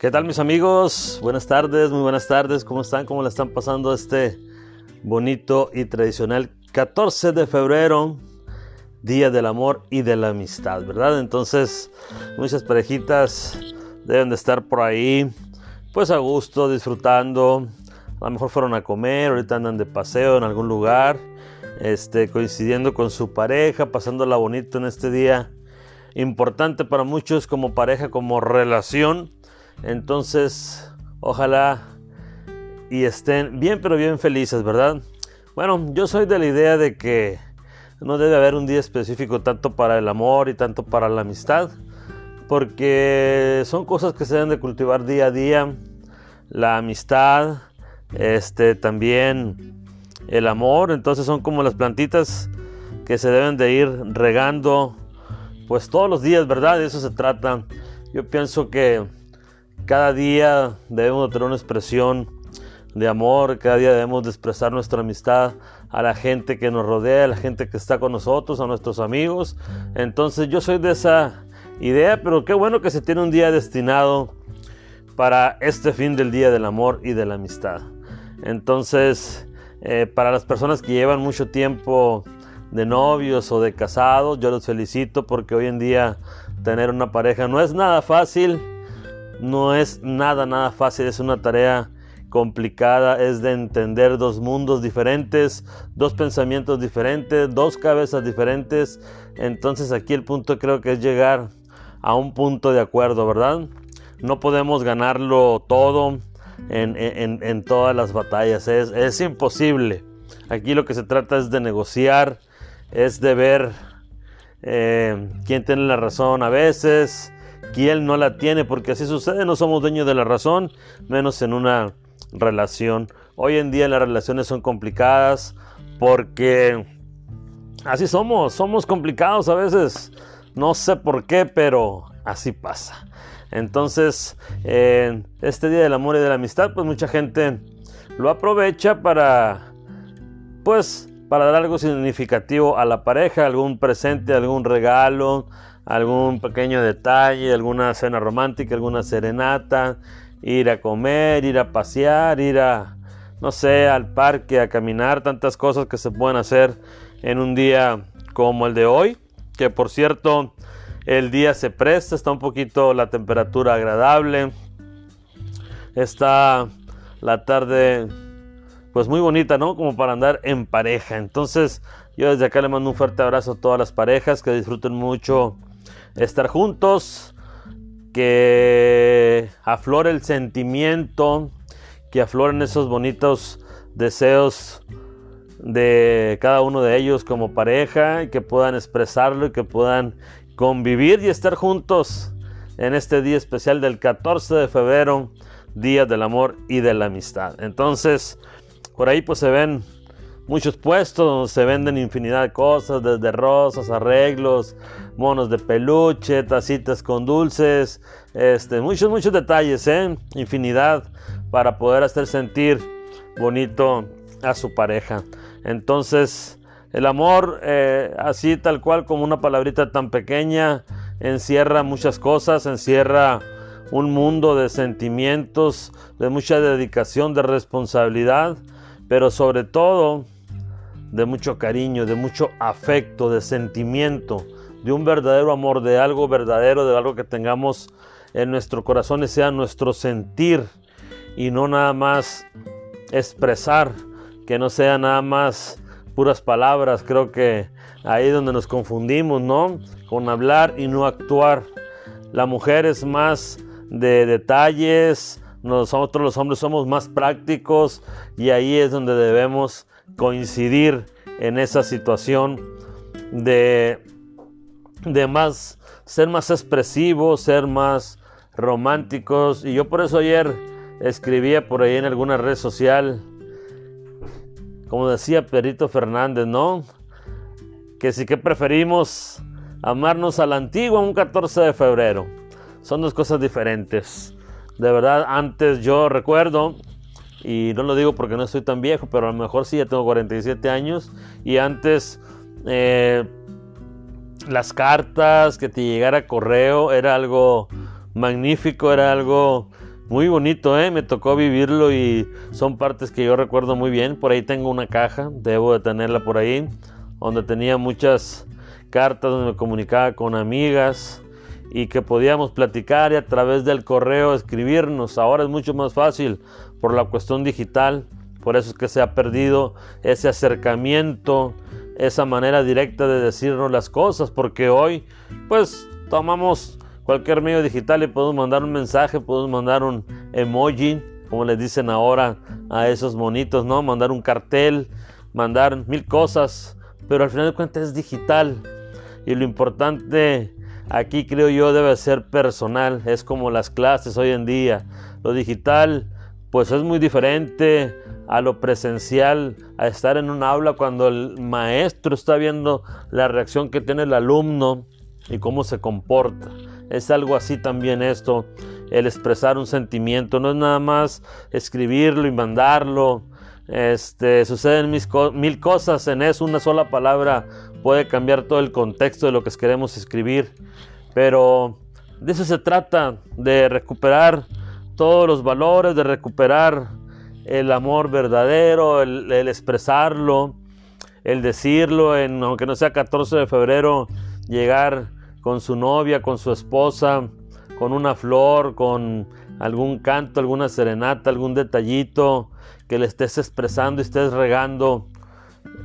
¿Qué tal mis amigos? Buenas tardes, muy buenas tardes. ¿Cómo están? ¿Cómo le están pasando este bonito y tradicional 14 de febrero? Día del amor y de la amistad, ¿verdad? Entonces, muchas parejitas deben de estar por ahí, pues a gusto, disfrutando. A lo mejor fueron a comer, ahorita andan de paseo en algún lugar, este, coincidiendo con su pareja, pasándola bonito en este día importante para muchos como pareja, como relación. Entonces, ojalá y estén bien, pero bien felices, ¿verdad? Bueno, yo soy de la idea de que no debe haber un día específico tanto para el amor y tanto para la amistad, porque son cosas que se deben de cultivar día a día. La amistad, este, también el amor, entonces son como las plantitas que se deben de ir regando pues todos los días, ¿verdad? De eso se trata. Yo pienso que cada día debemos tener una expresión de amor, cada día debemos de expresar nuestra amistad a la gente que nos rodea, a la gente que está con nosotros, a nuestros amigos. Entonces yo soy de esa idea, pero qué bueno que se tiene un día destinado para este fin del Día del Amor y de la Amistad. Entonces, eh, para las personas que llevan mucho tiempo de novios o de casados, yo los felicito porque hoy en día tener una pareja no es nada fácil, no es nada, nada fácil, es una tarea complicada, es de entender dos mundos diferentes, dos pensamientos diferentes, dos cabezas diferentes, entonces aquí el punto creo que es llegar a un punto de acuerdo, ¿verdad? No podemos ganarlo todo en, todas las batallas, es, es imposible. Aquí lo que se trata es de negociar, es de ver eh, quién tiene la razón a veces, quién no la tiene, porque así sucede, no somos dueños de la razón, menos en una relación. Hoy en día las relaciones son complicadas porque así somos, somos complicados a veces, no sé por qué, pero así pasa. Entonces, este Día del Amor y de la Amistad, pues mucha gente lo aprovecha para, pues, para dar algo significativo a la pareja, algún presente, algún regalo, algún pequeño detalle, alguna cena romántica, alguna serenata, ir a comer, ir a pasear, ir a, no sé, al parque, a caminar, tantas cosas que se pueden hacer en un día como el de hoy, que por cierto, el día se presta, está un poquito la temperatura agradable, está la tarde pues muy bonita, ¿no? Como para andar en pareja. Entonces, yo desde acá le mando un fuerte abrazo a todas las parejas, que disfruten mucho estar juntos, que aflore el sentimiento, que afloren esos bonitos deseos de cada uno de ellos como pareja y que puedan expresarlo y que puedan convivir y estar juntos en este día especial del 14 de febrero, Día del Amor y de la Amistad. Entonces, por ahí pues se ven muchos puestos donde se venden infinidad de cosas, desde rosas, arreglos, monos de peluche, tacitas con dulces, este, muchos, muchos detalles, ¿eh? infinidad para poder hacer sentir bonito a su pareja. Entonces, el amor, eh, así tal cual como una palabrita tan pequeña, encierra muchas cosas, encierra un mundo de sentimientos, de mucha dedicación, de responsabilidad pero sobre todo de mucho cariño, de mucho afecto, de sentimiento, de un verdadero amor, de algo verdadero, de algo que tengamos en nuestro corazón y sea nuestro sentir y no nada más expresar, que no sea nada más puras palabras. Creo que ahí es donde nos confundimos, ¿no? Con hablar y no actuar. La mujer es más de detalles, nosotros los hombres somos más prácticos y ahí es donde debemos coincidir en esa situación de, de más, ser más expresivos, ser más románticos. Y yo por eso ayer escribía por ahí en alguna red social, como decía Perito Fernández, ¿no? Que sí que preferimos amarnos a la antigua un 14 de febrero. Son dos cosas diferentes. De verdad, antes yo recuerdo, y no lo digo porque no estoy tan viejo, pero a lo mejor sí, ya tengo 47 años, y antes eh, las cartas, que te llegara correo, era algo magnífico, era algo muy bonito, ¿eh? me tocó vivirlo y son partes que yo recuerdo muy bien. Por ahí tengo una caja, debo de tenerla por ahí, donde tenía muchas cartas donde me comunicaba con amigas y que podíamos platicar y a través del correo escribirnos. Ahora es mucho más fácil por la cuestión digital, por eso es que se ha perdido ese acercamiento, esa manera directa de decirnos las cosas, porque hoy pues tomamos cualquier medio digital y podemos mandar un mensaje, podemos mandar un emoji, como les dicen ahora a esos monitos, ¿no? Mandar un cartel, mandar mil cosas, pero al final de cuentas es digital. Y lo importante aquí creo yo debe ser personal, es como las clases hoy en día. Lo digital pues es muy diferente a lo presencial, a estar en un aula cuando el maestro está viendo la reacción que tiene el alumno y cómo se comporta. Es algo así también esto, el expresar un sentimiento, no es nada más escribirlo y mandarlo. Este, suceden mil cosas en eso, una sola palabra puede cambiar todo el contexto de lo que queremos escribir. Pero de eso se trata, de recuperar todos los valores, de recuperar el amor verdadero, el, expresarlo, el decirlo, en, aunque no sea 14 de febrero, llegar con su novia, con su esposa, con una flor, con algún canto, alguna serenata, algún detallito que le estés expresando y estés regando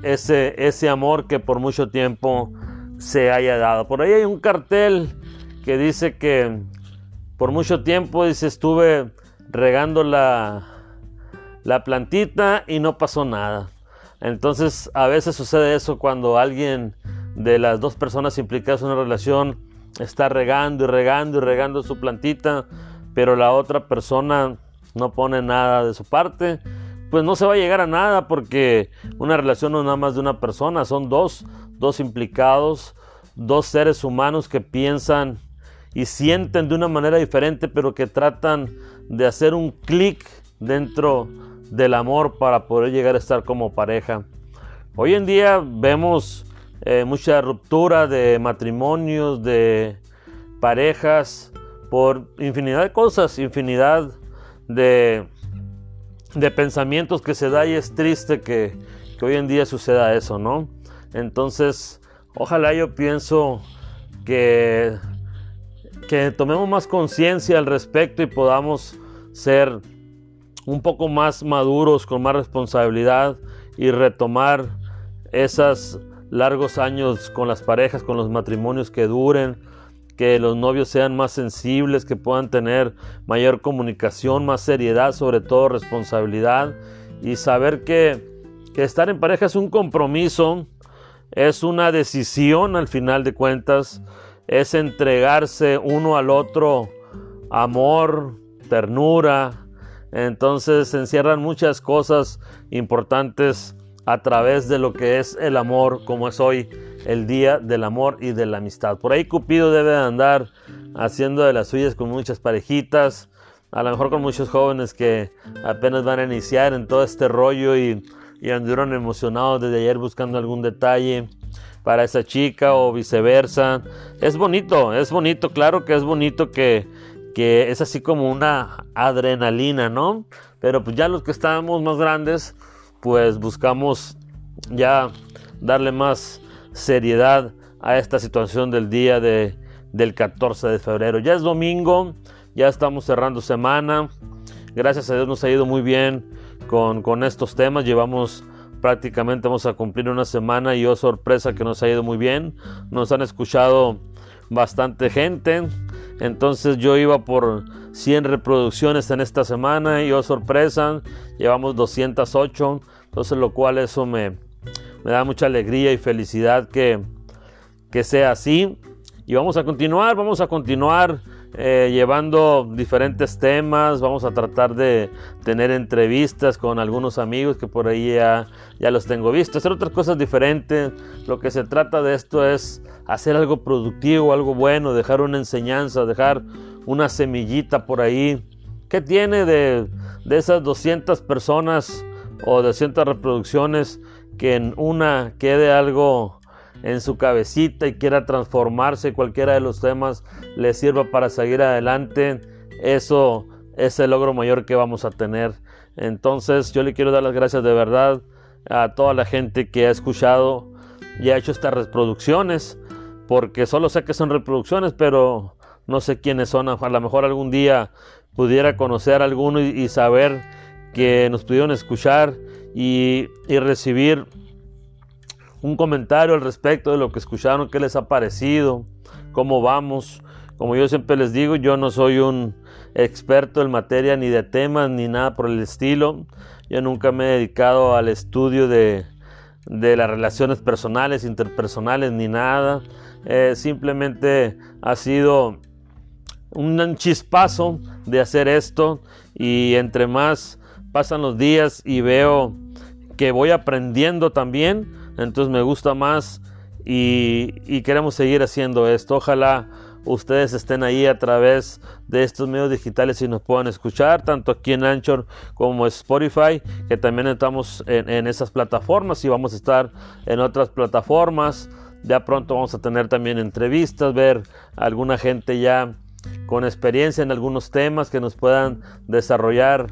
ese, ese amor que por mucho tiempo se haya dado. Por ahí hay un cartel que dice que por mucho tiempo dice estuve regando la, la plantita y no pasó nada. Entonces a veces sucede eso cuando alguien de las dos personas implicadas en una relación está regando y regando y regando su plantita, pero la otra persona no pone nada de su parte, pues no se va a llegar a nada porque una relación no es nada más de una persona, son dos, dos implicados, dos seres humanos que piensan y sienten de una manera diferente, pero que tratan de hacer un clic dentro del amor para poder llegar a estar como pareja. Hoy en día vemos eh, mucha ruptura de matrimonios, de parejas, por infinidad de cosas, infinidad de, de pensamientos que se da y es triste que, que hoy en día suceda eso, ¿no? Entonces, ojalá yo pienso que, que tomemos más conciencia al respecto y podamos ser un poco más maduros, con más responsabilidad y retomar esas largos años con las parejas, con los matrimonios que duren, que los novios sean más sensibles, que puedan tener mayor comunicación, más seriedad, sobre todo responsabilidad. Y saber que estar en pareja es un compromiso, es una decisión al final de cuentas, es entregarse uno al otro amor, ternura, entonces se encierran muchas cosas importantes a través de lo que es el amor, como es hoy el día del amor y de la amistad. Por ahí Cupido debe andar haciendo de las suyas con muchas parejitas, a lo mejor con muchos jóvenes que apenas van a iniciar en todo este rollo y, y emocionados desde ayer buscando algún detalle para esa chica o viceversa. Es bonito, es bonito, claro que es bonito que, que es así como una adrenalina, ¿no? Pero pues ya los que estábamos más grandes, pues buscamos ya darle más seriedad a esta situación del día de, del 14 de febrero. Ya es domingo, ya estamos cerrando semana. Gracias a Dios nos ha ido muy bien con, con estos temas. Llevamos prácticamente, vamos a cumplir una semana y oh sorpresa que nos ha ido muy bien. Nos han escuchado bastante gente. Entonces yo iba por 100 reproducciones en esta semana y oh sorpresa, llevamos 208. Entonces lo cual eso me, me da mucha alegría y felicidad que, que sea así. Y vamos a continuar, vamos a continuar eh, llevando diferentes temas, vamos a tratar de tener entrevistas con algunos amigos que por ahí ya, los tengo vistos, hacer otras cosas diferentes. Lo que se trata de esto es hacer algo productivo, algo bueno, dejar una enseñanza, dejar una semillita por ahí. ¿Qué tiene de, de esas 200 personas o 200 reproducciones que en una quede algo en su cabecita y quiera transformarse cualquiera de los temas le sirva para seguir adelante, eso es el logro mayor que vamos a tener. Entonces yo le quiero dar las gracias de verdad a toda la gente que ha escuchado y ha hecho estas reproducciones, porque solo sé que son reproducciones, pero no sé quiénes son. A lo mejor algún día pudiera conocer a alguno y, saber que nos pudieron escuchar y, y, recibir un comentario al respecto de lo que escucharon, qué les ha parecido, cómo vamos. Como yo siempre les digo, yo no soy un experto en materia ni de temas ni nada por el estilo. Yo nunca me he dedicado al estudio de, de las relaciones personales, interpersonales ni nada. Eh, simplemente ha sido un chispazo de hacer esto y entre más pasan los días y veo que voy aprendiendo también, entonces me gusta más y, queremos seguir haciendo esto. Ojalá ustedes estén ahí a través de estos medios digitales y nos puedan escuchar, tanto aquí en Anchor como Spotify, que también estamos en esas plataformas y vamos a estar en otras plataformas. Ya pronto vamos a tener también entrevistas, ver alguna gente ya con experiencia en algunos temas que nos puedan desarrollar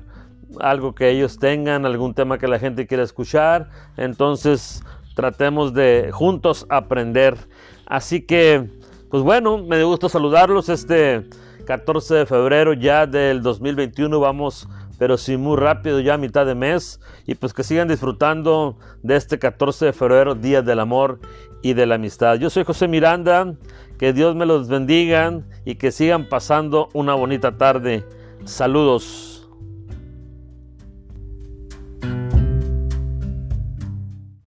algo que ellos tengan, algún tema que la gente quiera escuchar. Entonces tratemos de juntos aprender. Así que pues bueno, me gusta saludarlos este 14 de febrero ya del 2021. Vamos, pero sí muy rápido, ya a mitad de mes. Y pues que sigan disfrutando de este 14 de febrero, Día del Amor y de la Amistad. Yo soy José Miranda. Que Dios me los bendiga y que sigan pasando una bonita tarde. Saludos.